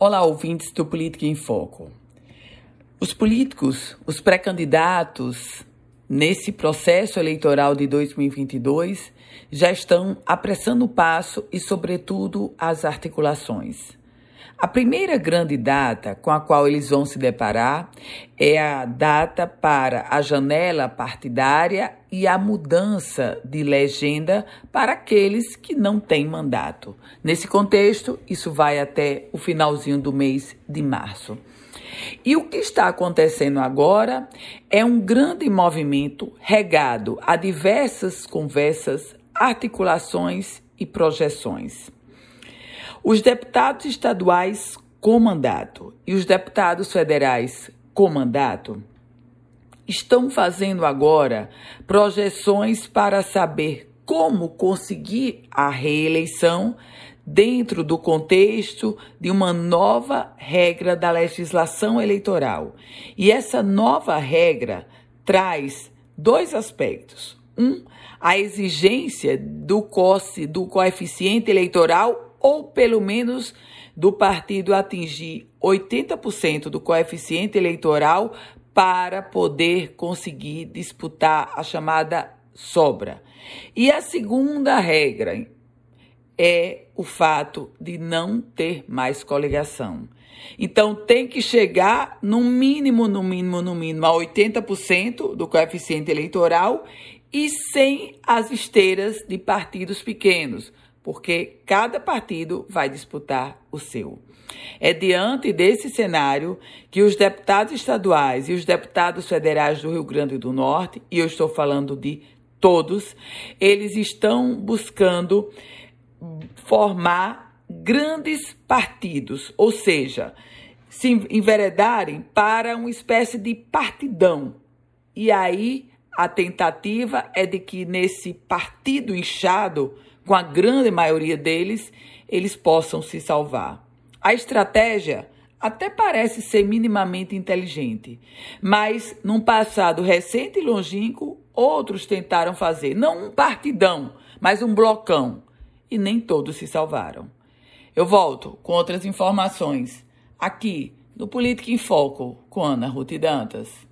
Olá, ouvintes do Política em Foco. Os políticos, os pré-candidatos, nesse processo eleitoral de 2022, já estão apressando o passo e, sobretudo, as articulações. A primeira grande data com a qual eles vão se deparar é a data para a janela partidária e a mudança de legenda para aqueles que não têm mandato. Nesse contexto, isso vai até o finalzinho do mês de março. E o que está acontecendo agora é um grande movimento regado a diversas conversas, articulações e projeções. Os deputados estaduais com mandato e os deputados federais com mandato estão fazendo agora projeções para saber como conseguir a reeleição dentro do contexto de uma nova regra da legislação eleitoral. E essa nova regra traz dois aspectos. Um, a exigência do, COSE, do coeficiente eleitoral ou pelo menos do partido atingir 80% do coeficiente eleitoral para poder conseguir disputar a chamada sobra. E a segunda regra é o fato de não ter mais coligação. Então tem que chegar no mínimo, no mínimo, no mínimo a 80% do coeficiente eleitoral e sem as esteiras de partidos pequenos porque cada partido vai disputar o seu. É diante desse cenário que os deputados estaduais e os deputados federais do Rio Grande do Norte, e eu estou falando de todos, eles estão buscando formar grandes partidos, ou seja, se enveredarem para uma espécie de partidão. E aí a tentativa é de que nesse partido inchado com a grande maioria deles, eles possam se salvar. A estratégia até parece ser minimamente inteligente, mas num passado recente e longínquo, outros tentaram fazer não um partidão, mas um blocão, e nem todos se salvaram. Eu volto com outras informações aqui no Política em Foco com Ana Ruth Dantas.